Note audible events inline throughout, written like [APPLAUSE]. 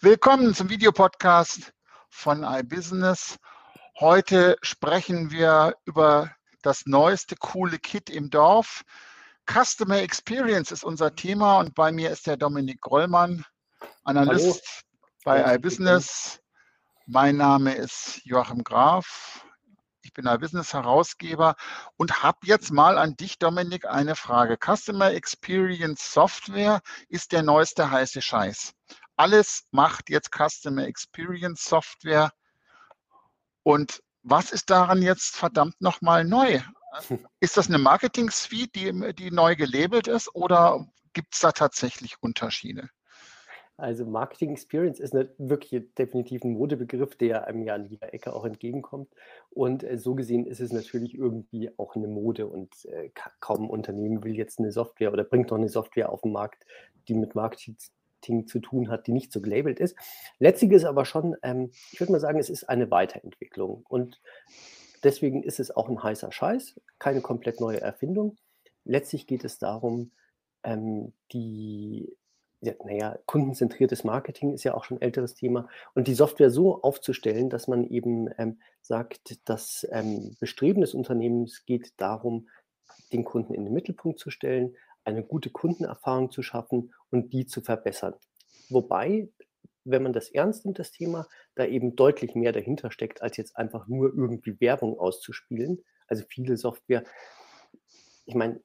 Willkommen zum Videopodcast von iBusiness. Heute sprechen wir über das neueste coole Kit im Dorf. Customer Experience ist unser Thema und bei mir ist der Dominik Grollmann, Analyst Hallo. bei iBusiness. Mein Name ist Joachim Graf. Ich bin iBusiness Herausgeber und habe jetzt mal an dich, Dominik, eine Frage. Customer Experience Software ist der neueste heiße Scheiß. Alles macht jetzt Customer Experience Software. Und was ist daran jetzt verdammt nochmal neu? [LAUGHS] Ist das eine Marketing-Suite, die, die neu gelabelt ist oder gibt es da tatsächlich Unterschiede? Also Marketing Experience ist eine, wirklich definitiv ein Modebegriff, der einem ja an jeder Ecke auch entgegenkommt. Und äh, so gesehen ist es natürlich irgendwie auch eine Mode und äh, kaum ein Unternehmen will jetzt eine Software oder bringt noch eine Software auf den Markt, die mit Marketing zu tun hat, die nicht so gelabelt ist. Letztlich ist aber schon, ähm, ich würde mal sagen, es ist eine Weiterentwicklung. Und deswegen ist es auch ein heißer Scheiß, keine komplett neue Erfindung. Letztlich geht es darum, ähm, die, ja, naja, kundenzentriertes Marketing ist ja auch schon ein älteres Thema und die Software so aufzustellen, dass man eben ähm, sagt, das ähm, Bestreben des Unternehmens geht darum, den Kunden in den Mittelpunkt zu stellen, eine gute Kundenerfahrung zu schaffen und die zu verbessern. Wobei wenn man das ernst nimmt, das Thema, da eben deutlich mehr dahinter steckt, als jetzt einfach nur irgendwie Werbung auszuspielen. Also viele Software, ich meine,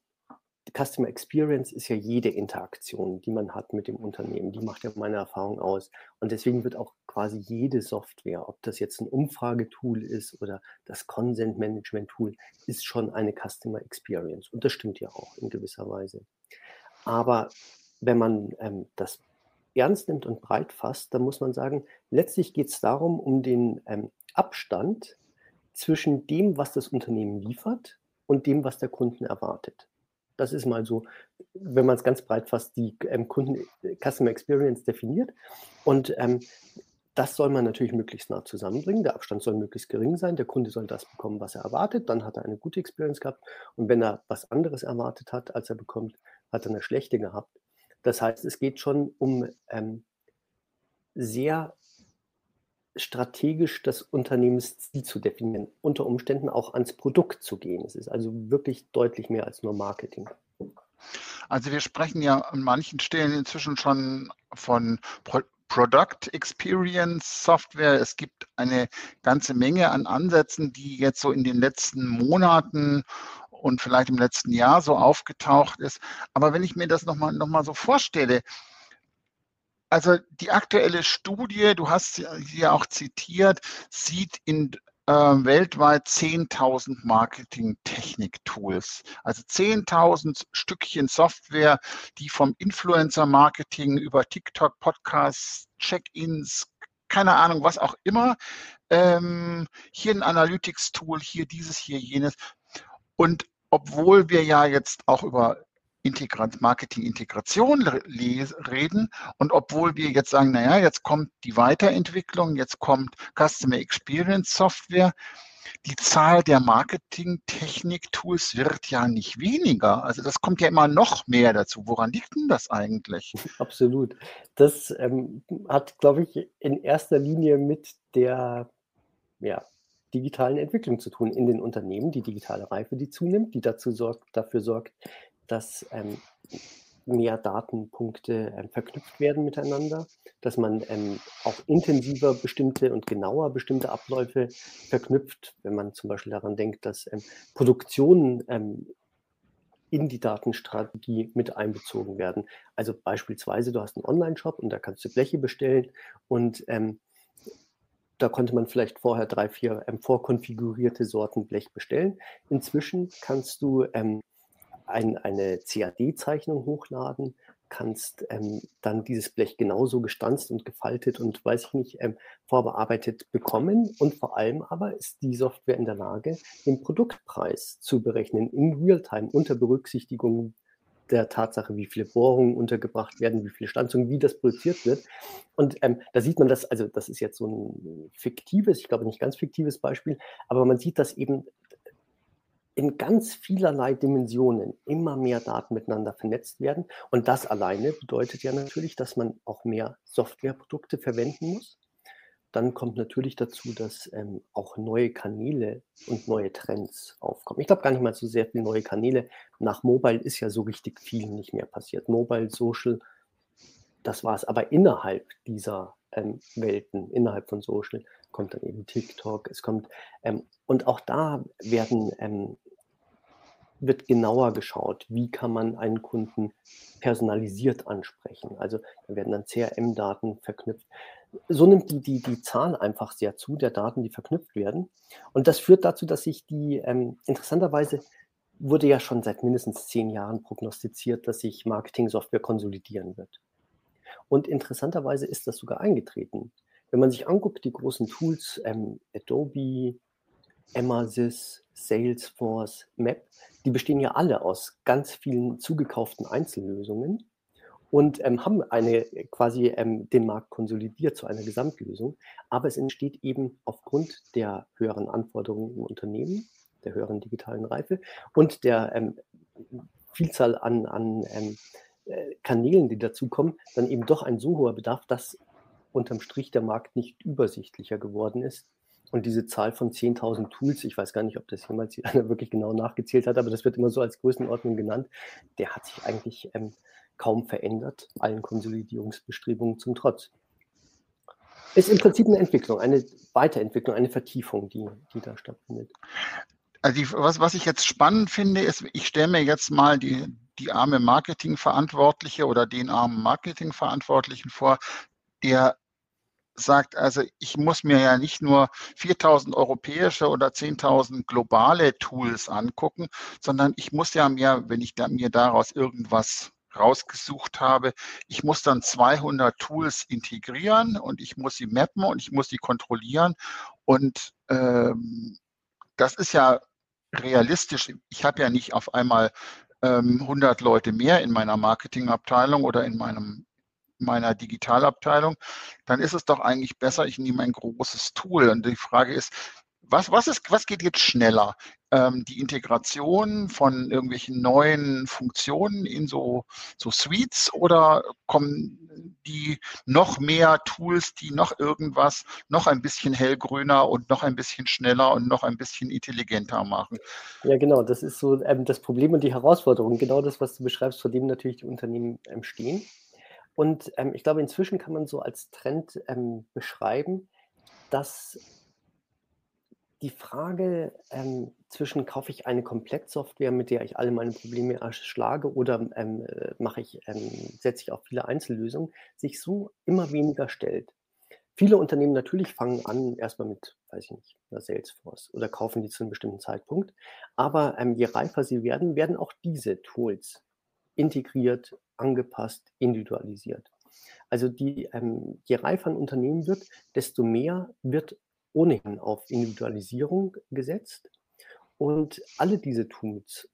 Customer Experience ist ja jede Interaktion, die man hat mit dem Unternehmen. Die macht ja meine Erfahrung aus. Und deswegen wird auch quasi jede Software, ob das jetzt ein Umfragetool ist oder das Consent Management Tool, ist schon eine Customer Experience. Und das stimmt ja auch in gewisser Weise. Aber wenn man ähm, das ernst nimmt und breit fasst, dann muss man sagen, letztlich geht es darum, um den ähm, Abstand zwischen dem, was das Unternehmen liefert und dem, was der Kunden erwartet. Das ist mal so, wenn man es ganz breit fasst, die ähm, Kunden äh, Customer Experience definiert. Und ähm, das soll man natürlich möglichst nah zusammenbringen. Der Abstand soll möglichst gering sein. Der Kunde soll das bekommen, was er erwartet. Dann hat er eine gute Experience gehabt. Und wenn er was anderes erwartet hat, als er bekommt, hat er eine schlechte gehabt. Das heißt, es geht schon um ähm, sehr strategisch das Unternehmensziel zu definieren, unter Umständen auch ans Produkt zu gehen. Es ist also wirklich deutlich mehr als nur Marketing. Also wir sprechen ja an manchen Stellen inzwischen schon von Pro Product Experience Software. Es gibt eine ganze Menge an Ansätzen, die jetzt so in den letzten Monaten und vielleicht im letzten Jahr so aufgetaucht ist. Aber wenn ich mir das nochmal noch mal so vorstelle, also die aktuelle Studie, du hast sie ja auch zitiert, sieht in äh, weltweit 10.000 Marketing-Technik-Tools. Also 10.000 Stückchen Software, die vom Influencer-Marketing über TikTok, Podcasts, Check-ins, keine Ahnung, was auch immer, ähm, hier ein Analytics-Tool, hier dieses, hier jenes. Und obwohl wir ja jetzt auch über Marketing-Integration reden und obwohl wir jetzt sagen, naja, jetzt kommt die Weiterentwicklung, jetzt kommt Customer Experience Software, die Zahl der Marketing-Technik-Tools wird ja nicht weniger. Also das kommt ja immer noch mehr dazu. Woran liegt denn das eigentlich? [LAUGHS] Absolut. Das ähm, hat, glaube ich, in erster Linie mit der ja, digitalen Entwicklung zu tun in den Unternehmen, die digitale Reife, die zunimmt, die dazu sorgt, dafür sorgt, dass ähm, mehr Datenpunkte ähm, verknüpft werden miteinander, dass man ähm, auch intensiver bestimmte und genauer bestimmte Abläufe verknüpft, wenn man zum Beispiel daran denkt, dass ähm, Produktionen ähm, in die Datenstrategie mit einbezogen werden. Also beispielsweise, du hast einen Online-Shop und da kannst du Bleche bestellen und ähm, da konnte man vielleicht vorher drei, vier ähm, vorkonfigurierte Sorten Blech bestellen. Inzwischen kannst du ein, eine CAD-Zeichnung hochladen, kannst ähm, dann dieses Blech genauso gestanzt und gefaltet und weiß ich nicht, ähm, vorbearbeitet bekommen. Und vor allem aber ist die Software in der Lage, den Produktpreis zu berechnen in Realtime unter Berücksichtigung der Tatsache, wie viele Bohrungen untergebracht werden, wie viele Stanzungen, wie das produziert wird. Und ähm, da sieht man das, also das ist jetzt so ein fiktives, ich glaube nicht ganz fiktives Beispiel, aber man sieht, dass eben in ganz vielerlei Dimensionen immer mehr Daten miteinander vernetzt werden. Und das alleine bedeutet ja natürlich, dass man auch mehr Softwareprodukte verwenden muss. Dann kommt natürlich dazu, dass ähm, auch neue Kanäle und neue Trends aufkommen. Ich glaube gar nicht mal so sehr viele neue Kanäle. Nach Mobile ist ja so richtig viel nicht mehr passiert. Mobile, Social, das war es. Aber innerhalb dieser ähm, Welten, innerhalb von Social, kommt dann eben TikTok, es kommt, ähm, und auch da werden ähm, wird genauer geschaut, wie kann man einen Kunden personalisiert ansprechen. Also da werden dann CRM-Daten verknüpft. So nimmt die, die, die Zahl einfach sehr zu, der Daten, die verknüpft werden. Und das führt dazu, dass sich die, ähm, interessanterweise wurde ja schon seit mindestens zehn Jahren prognostiziert, dass sich Marketing-Software konsolidieren wird. Und interessanterweise ist das sogar eingetreten. Wenn man sich anguckt, die großen Tools, ähm, Adobe, Emasis, Salesforce, Map, die bestehen ja alle aus ganz vielen zugekauften Einzellösungen und ähm, haben eine quasi ähm, den Markt konsolidiert zu einer Gesamtlösung. Aber es entsteht eben aufgrund der höheren Anforderungen im Unternehmen, der höheren digitalen Reife und der ähm, Vielzahl an, an ähm, äh, Kanälen, die dazukommen, dann eben doch ein so hoher Bedarf, dass unterm Strich der Markt nicht übersichtlicher geworden ist und diese Zahl von 10.000 Tools, ich weiß gar nicht, ob das jemals einer [LAUGHS] wirklich genau nachgezählt hat, aber das wird immer so als Größenordnung genannt, der hat sich eigentlich ähm, kaum verändert, allen Konsolidierungsbestrebungen zum Trotz. Ist im Prinzip eine Entwicklung, eine Weiterentwicklung, eine Vertiefung, die, die da stattfindet. Also die, was, was ich jetzt spannend finde, ist, ich stelle mir jetzt mal die, die arme Marketingverantwortliche oder den armen Marketingverantwortlichen vor, der sagt, also ich muss mir ja nicht nur 4000 europäische oder 10.000 globale Tools angucken, sondern ich muss ja mir, wenn ich da, mir daraus irgendwas rausgesucht habe, ich muss dann 200 Tools integrieren und ich muss sie mappen und ich muss sie kontrollieren. Und ähm, das ist ja realistisch. Ich habe ja nicht auf einmal ähm, 100 Leute mehr in meiner Marketingabteilung oder in meinem meiner Digitalabteilung, dann ist es doch eigentlich besser, ich nehme ein großes Tool. Und die Frage ist, was, was, ist, was geht jetzt schneller? Ähm, die Integration von irgendwelchen neuen Funktionen in so, so Suites oder kommen die noch mehr Tools, die noch irgendwas noch ein bisschen hellgrüner und noch ein bisschen schneller und noch ein bisschen intelligenter machen? Ja, genau. Das ist so ähm, das Problem und die Herausforderung. Genau das, was du beschreibst, vor dem natürlich die Unternehmen ähm, stehen. Und ähm, ich glaube, inzwischen kann man so als Trend ähm, beschreiben, dass die Frage ähm, zwischen kaufe ich eine Komplettsoftware, mit der ich alle meine Probleme erschlage, oder ähm, äh, mache ich, ähm, setze ich auf viele Einzellösungen, sich so immer weniger stellt. Viele Unternehmen natürlich fangen an erstmal mit, weiß ich nicht, einer Salesforce oder kaufen die zu einem bestimmten Zeitpunkt. Aber ähm, je reifer sie werden, werden auch diese Tools integriert, angepasst, individualisiert. Also die, ähm, je reifer ein Unternehmen wird, desto mehr wird ohnehin auf Individualisierung gesetzt. Und alle diese Tools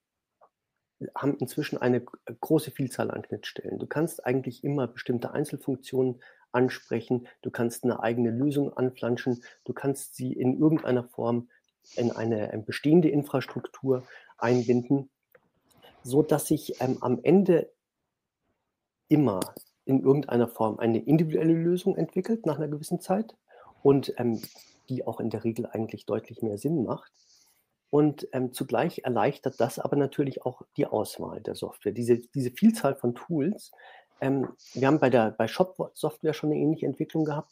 haben inzwischen eine große Vielzahl an Schnittstellen. Du kannst eigentlich immer bestimmte Einzelfunktionen ansprechen, du kannst eine eigene Lösung anflanschen, du kannst sie in irgendeiner Form in eine bestehende Infrastruktur einbinden so dass sich ähm, am Ende immer in irgendeiner Form eine individuelle Lösung entwickelt nach einer gewissen Zeit und ähm, die auch in der Regel eigentlich deutlich mehr Sinn macht. Und ähm, zugleich erleichtert das aber natürlich auch die Auswahl der Software. Diese, diese Vielzahl von Tools, ähm, wir haben bei der bei Shop-Software schon eine ähnliche Entwicklung gehabt.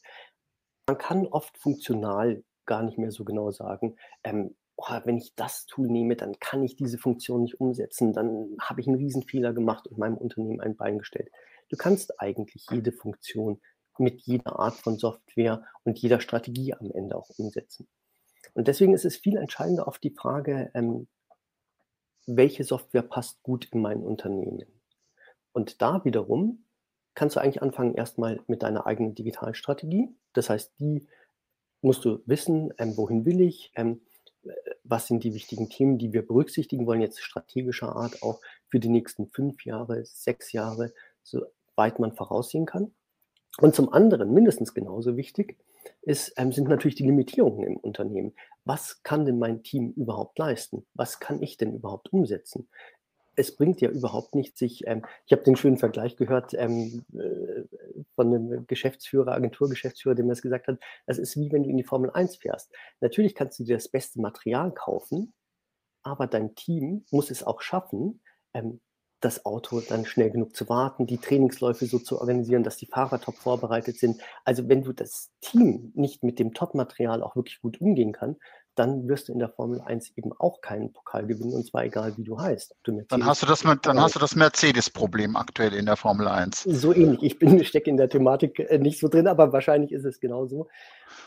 Man kann oft funktional gar nicht mehr so genau sagen, ähm, oh, wenn ich das Tool nehme, dann kann ich diese Funktion nicht umsetzen, dann habe ich einen Riesenfehler gemacht und meinem Unternehmen ein Bein gestellt. Du kannst eigentlich jede Funktion mit jeder Art von Software und jeder Strategie am Ende auch umsetzen. Und deswegen ist es viel entscheidender auf die Frage, ähm, welche Software passt gut in mein Unternehmen. Und da wiederum kannst du eigentlich anfangen erstmal mit deiner eigenen Digitalstrategie. Das heißt, die musst du wissen, ähm, wohin will ich, ähm, was sind die wichtigen Themen, die wir berücksichtigen wollen, jetzt strategischer Art auch für die nächsten fünf Jahre, sechs Jahre, soweit man voraussehen kann. Und zum anderen, mindestens genauso wichtig, ist, ähm, sind natürlich die Limitierungen im Unternehmen. Was kann denn mein Team überhaupt leisten? Was kann ich denn überhaupt umsetzen? Es bringt ja überhaupt nicht, sich, ähm, ich habe den schönen Vergleich gehört ähm, äh, von einem Geschäftsführer, Agenturgeschäftsführer, der mir das gesagt hat, das ist wie wenn du in die Formel 1 fährst. Natürlich kannst du dir das beste Material kaufen, aber dein Team muss es auch schaffen, ähm, das Auto dann schnell genug zu warten, die Trainingsläufe so zu organisieren, dass die Fahrer top vorbereitet sind. Also wenn du das Team nicht mit dem Top-Material auch wirklich gut umgehen kann, dann wirst du in der Formel 1 eben auch keinen Pokal gewinnen, und zwar egal, wie du heißt. Du dann hast du das, dann hast du das Mercedes-Problem aktuell in der Formel 1. So ähnlich. Ich bin [LAUGHS] stecke in der Thematik äh, nicht so drin, aber wahrscheinlich ist es genauso.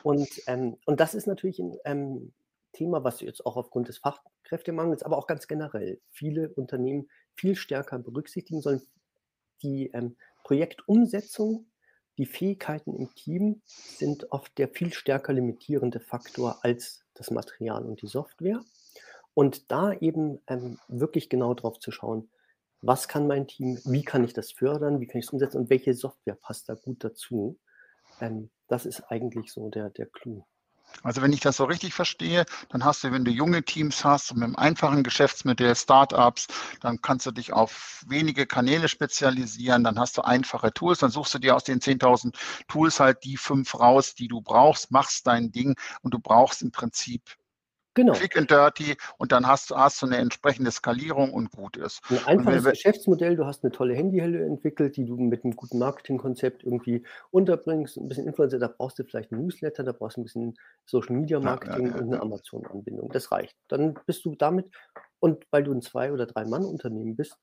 Und, ähm, und das ist natürlich ein ähm, Thema, was jetzt auch aufgrund des Fachkräftemangels, aber auch ganz generell viele Unternehmen viel stärker berücksichtigen sollen. Die ähm, Projektumsetzung die Fähigkeiten im Team sind oft der viel stärker limitierende Faktor als das Material und die Software. Und da eben ähm, wirklich genau drauf zu schauen, was kann mein Team, wie kann ich das fördern, wie kann ich es umsetzen und welche Software passt da gut dazu. Ähm, das ist eigentlich so der, der Clou. Also wenn ich das so richtig verstehe, dann hast du, wenn du junge Teams hast mit einem einfachen Geschäftsmodell, Startups, dann kannst du dich auf wenige Kanäle spezialisieren, dann hast du einfache Tools, dann suchst du dir aus den 10.000 Tools halt die fünf raus, die du brauchst, machst dein Ding und du brauchst im Prinzip Genau. Quick and dirty und dann hast, hast du eine entsprechende Skalierung und gut ist. Ein einfaches wir, Geschäftsmodell, du hast eine tolle Handyhelle entwickelt, die du mit einem guten Marketingkonzept irgendwie unterbringst, ein bisschen Influencer, da brauchst du vielleicht ein Newsletter, da brauchst du ein bisschen Social Media Marketing ja, ja, ja, und eine Amazon-Anbindung. Das reicht. Dann bist du damit, und weil du ein Zwei- oder Drei-Mann-Unternehmen bist,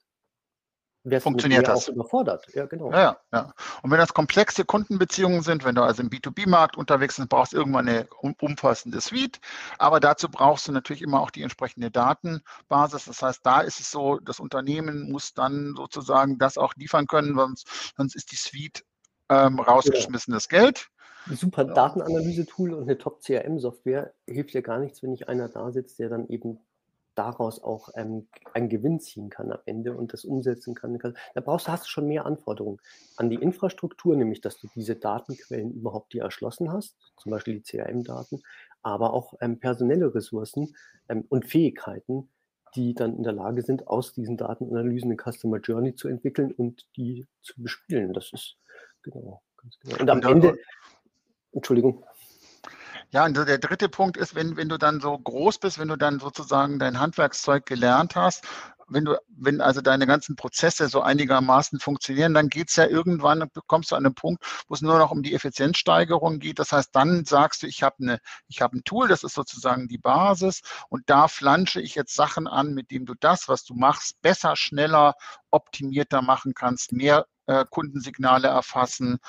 funktioniert das. Auch überfordert. Ja, genau. Ja, ja. Und wenn das komplexe Kundenbeziehungen sind, wenn du also im B2B-Markt unterwegs bist, brauchst du irgendwann eine umfassende Suite. Aber dazu brauchst du natürlich immer auch die entsprechende Datenbasis. Das heißt, da ist es so, das Unternehmen muss dann sozusagen das auch liefern können, sonst, sonst ist die Suite ähm, rausgeschmissenes genau. Geld. Ein super Datenanalyse-Tool und eine Top-CRM-Software hilft ja gar nichts, wenn nicht einer da sitzt, der dann eben daraus auch ähm, einen Gewinn ziehen kann am Ende und das umsetzen kann. Da brauchst du, hast du schon mehr Anforderungen an die Infrastruktur, nämlich dass du diese Datenquellen überhaupt dir erschlossen hast, zum Beispiel die CRM-Daten, aber auch ähm, personelle Ressourcen ähm, und Fähigkeiten, die dann in der Lage sind, aus diesen Datenanalysen eine Customer Journey zu entwickeln und die zu bespielen. Das ist genau, ganz genau. Und am Ende, Entschuldigung. Ja, und der dritte Punkt ist, wenn, wenn du dann so groß bist, wenn du dann sozusagen dein Handwerkszeug gelernt hast, wenn du, wenn also deine ganzen Prozesse so einigermaßen funktionieren, dann geht es ja irgendwann, kommst du an einen Punkt, wo es nur noch um die Effizienzsteigerung geht. Das heißt, dann sagst du, ich habe eine, ich habe ein Tool, das ist sozusagen die Basis und da flansche ich jetzt Sachen an, mit dem du das, was du machst, besser, schneller, optimierter machen kannst, mehr äh, Kundensignale erfassen,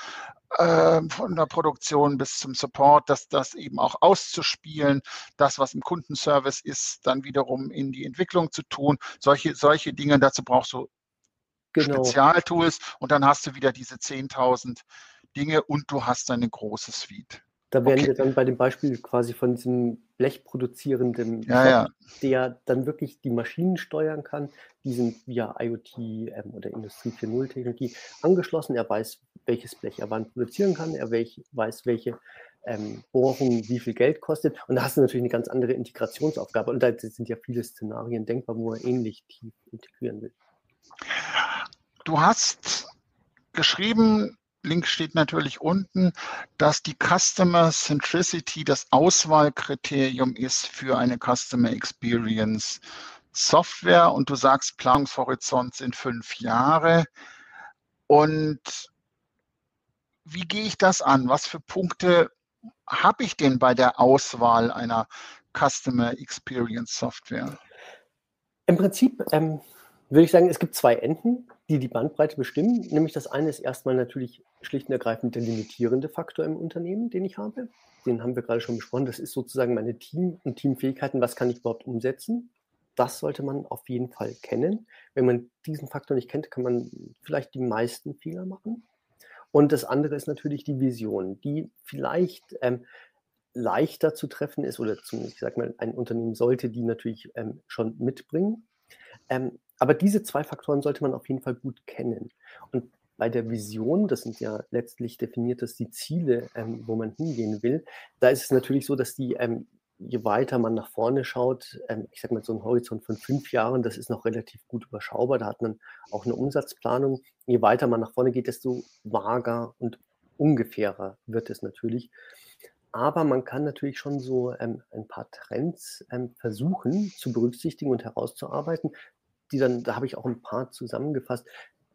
von der Produktion bis zum Support, dass das eben auch auszuspielen, das, was im Kundenservice ist, dann wiederum in die Entwicklung zu tun. Solche, solche Dinge, dazu brauchst du genau. Spezialtools und dann hast du wieder diese 10.000 Dinge und du hast eine große Suite. Da wären okay. wir dann bei dem Beispiel quasi von diesem blechproduzierenden, ja, ja. der dann wirklich die Maschinen steuern kann. Die sind via IoT ähm, oder Industrie 4.0 Technologie angeschlossen. Er weiß, welches Blech er wann produzieren kann. Er welch, weiß, welche ähm, Bohrung wie viel Geld kostet. Und da hast du natürlich eine ganz andere Integrationsaufgabe. Und da sind ja viele Szenarien denkbar, wo er ähnlich tief integrieren will. Du hast geschrieben, Link steht natürlich unten, dass die Customer Centricity das Auswahlkriterium ist für eine Customer Experience Software und du sagst, Planungshorizont sind fünf Jahre. Und wie gehe ich das an? Was für Punkte habe ich denn bei der Auswahl einer Customer Experience Software? Im Prinzip ähm, würde ich sagen, es gibt zwei Enden, die die Bandbreite bestimmen. Nämlich das eine ist erstmal natürlich schlicht und ergreifend der limitierende Faktor im Unternehmen, den ich habe. Den haben wir gerade schon besprochen. Das ist sozusagen meine Team- und Teamfähigkeiten. Was kann ich überhaupt umsetzen? Das sollte man auf jeden Fall kennen. Wenn man diesen Faktor nicht kennt, kann man vielleicht die meisten Fehler machen. Und das andere ist natürlich die Vision, die vielleicht ähm, leichter zu treffen ist oder zumindest, ich sag mal, ein Unternehmen sollte die natürlich ähm, schon mitbringen. Ähm, aber diese zwei Faktoren sollte man auf jeden Fall gut kennen. Und bei der Vision, das sind ja letztlich definiert das die Ziele, ähm, wo man hingehen will, da ist es natürlich so, dass die, ähm, je weiter man nach vorne schaut, ähm, ich sage mal so ein Horizont von fünf Jahren, das ist noch relativ gut überschaubar, da hat man auch eine Umsatzplanung. Je weiter man nach vorne geht, desto vager und ungefährer wird es natürlich. Aber man kann natürlich schon so ähm, ein paar Trends ähm, versuchen zu berücksichtigen und herauszuarbeiten, die dann, da habe ich auch ein paar zusammengefasst,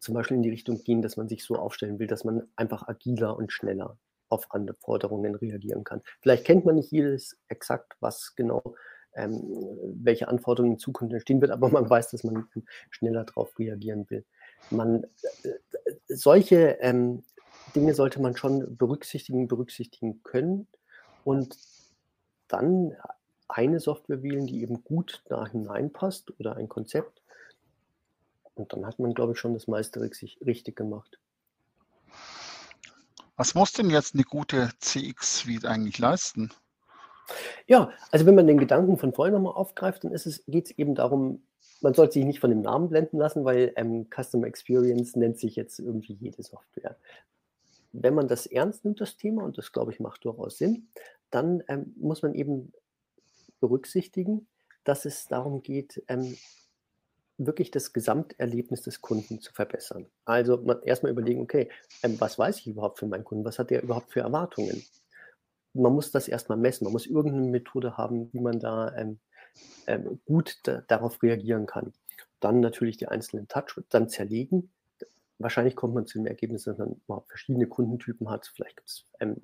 zum Beispiel in die Richtung gehen, dass man sich so aufstellen will, dass man einfach agiler und schneller auf Anforderungen reagieren kann. Vielleicht kennt man nicht jedes exakt, was genau, ähm, welche Anforderungen in Zukunft entstehen wird, aber man weiß, dass man schneller darauf reagieren will. Man, äh, solche ähm, Dinge sollte man schon berücksichtigen, berücksichtigen können und dann eine Software wählen, die eben gut da hineinpasst oder ein Konzept und dann hat man, glaube ich, schon das meiste richtig gemacht. Was muss denn jetzt eine gute CX-Suite eigentlich leisten? Ja, also wenn man den Gedanken von vorhin nochmal aufgreift, dann geht es eben darum, man sollte sich nicht von dem Namen blenden lassen, weil ähm, Customer Experience nennt sich jetzt irgendwie jede Software. Wenn man das ernst nimmt, das Thema, und das glaube ich macht durchaus Sinn, dann ähm, muss man eben berücksichtigen, dass es darum geht, ähm, wirklich das Gesamterlebnis des Kunden zu verbessern. Also erstmal überlegen, okay, ähm, was weiß ich überhaupt für meinen Kunden? Was hat der überhaupt für Erwartungen? Man muss das erstmal messen. Man muss irgendeine Methode haben, wie man da ähm, ähm, gut da, darauf reagieren kann. Dann natürlich die einzelnen Touch, dann zerlegen. Wahrscheinlich kommt man zu dem Ergebnis, dass man überhaupt verschiedene Kundentypen hat. Vielleicht gibt es ähm,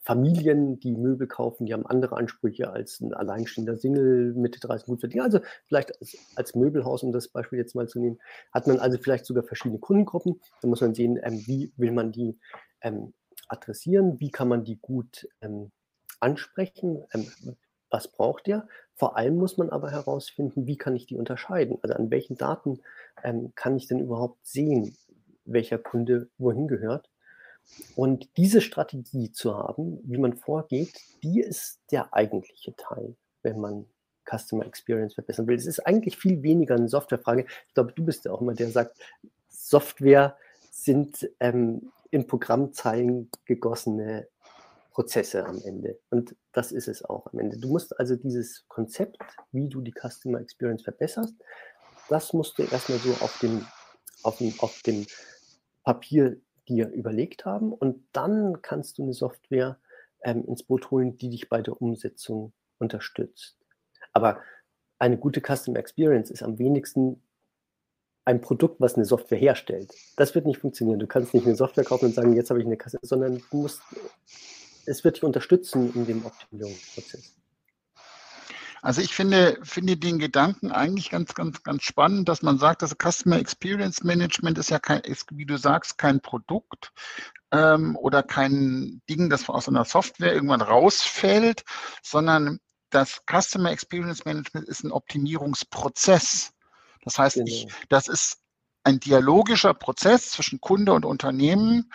Familien, die Möbel kaufen, die haben andere Ansprüche als ein alleinstehender Single Mitte 30 gut verdient. Also vielleicht als, als, Möbelhaus, um das Beispiel jetzt mal zu nehmen, hat man also vielleicht sogar verschiedene Kundengruppen. Da muss man sehen, ähm, wie will man die ähm, adressieren, wie kann man die gut ähm, ansprechen, ähm, was braucht der. Vor allem muss man aber herausfinden, wie kann ich die unterscheiden. Also an welchen Daten ähm, kann ich denn überhaupt sehen, welcher Kunde wohin gehört und diese Strategie zu haben, wie man vorgeht, die ist der eigentliche Teil, wenn man Customer Experience verbessern will. Es ist eigentlich viel weniger eine Softwarefrage. Ich glaube, du bist ja auch immer der, der sagt, Software sind ähm, in Programmzeilen gegossene Prozesse am Ende. Und das ist es auch am Ende. Du musst also dieses Konzept, wie du die Customer Experience verbesserst, das musst du erstmal so auf dem, auf dem, auf dem Papier dir überlegt haben und dann kannst du eine Software ähm, ins Boot holen, die dich bei der Umsetzung unterstützt. Aber eine gute Customer Experience ist am wenigsten ein Produkt, was eine Software herstellt. Das wird nicht funktionieren. Du kannst nicht eine Software kaufen und sagen, jetzt habe ich eine Kasse, sondern du musst, es wird dich unterstützen in dem Optimierungsprozess. Also ich finde, finde den Gedanken eigentlich ganz, ganz, ganz spannend, dass man sagt, dass Customer Experience Management ist ja kein, ist, wie du sagst, kein Produkt ähm, oder kein Ding, das aus einer Software irgendwann rausfällt, sondern das Customer Experience Management ist ein Optimierungsprozess. Das heißt, genau. ich, das ist ein dialogischer Prozess zwischen Kunde und Unternehmen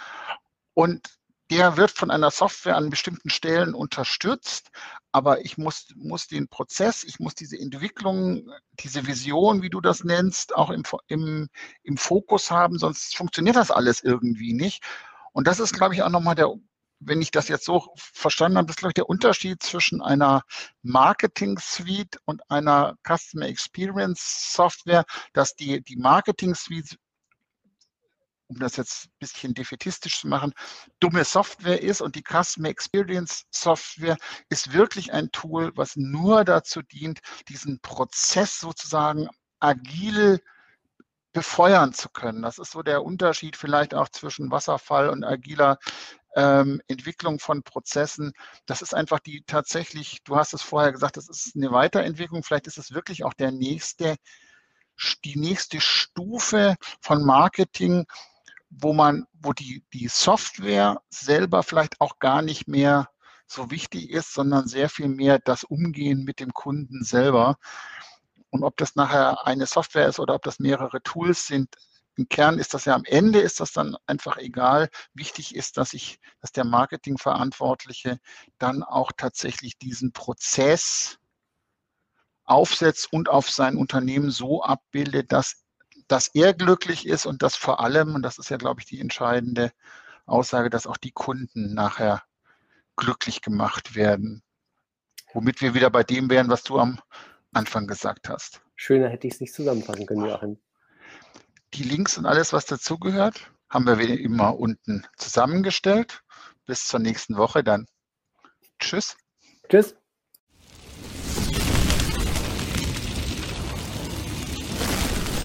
und der wird von einer Software an bestimmten Stellen unterstützt, aber ich muss, muss den Prozess, ich muss diese Entwicklung, diese Vision, wie du das nennst, auch im, im, im Fokus haben, sonst funktioniert das alles irgendwie nicht. Und das ist, glaube ich, auch nochmal der, wenn ich das jetzt so verstanden habe, das ist, glaube ich, der Unterschied zwischen einer Marketing-Suite und einer Customer Experience Software, dass die, die Marketing-Suite um das jetzt ein bisschen defetistisch zu machen, dumme Software ist und die Customer Experience Software ist wirklich ein Tool, was nur dazu dient, diesen Prozess sozusagen agil befeuern zu können. Das ist so der Unterschied vielleicht auch zwischen Wasserfall und agiler ähm, Entwicklung von Prozessen. Das ist einfach die tatsächlich, du hast es vorher gesagt, das ist eine Weiterentwicklung. Vielleicht ist es wirklich auch der nächste, die nächste Stufe von Marketing, wo man, wo die, die Software selber vielleicht auch gar nicht mehr so wichtig ist, sondern sehr viel mehr das Umgehen mit dem Kunden selber. Und ob das nachher eine Software ist oder ob das mehrere Tools sind, im Kern ist das ja am Ende ist das dann einfach egal. Wichtig ist, dass ich, dass der Marketingverantwortliche dann auch tatsächlich diesen Prozess aufsetzt und auf sein Unternehmen so abbildet, dass dass er glücklich ist und dass vor allem, und das ist ja, glaube ich, die entscheidende Aussage, dass auch die Kunden nachher glücklich gemacht werden. Womit wir wieder bei dem wären, was du am Anfang gesagt hast. Schöner hätte ich es nicht zusammenfassen können, Joachim. Die Links und alles, was dazugehört, haben wir wie immer unten zusammengestellt. Bis zur nächsten Woche dann. Tschüss. Tschüss.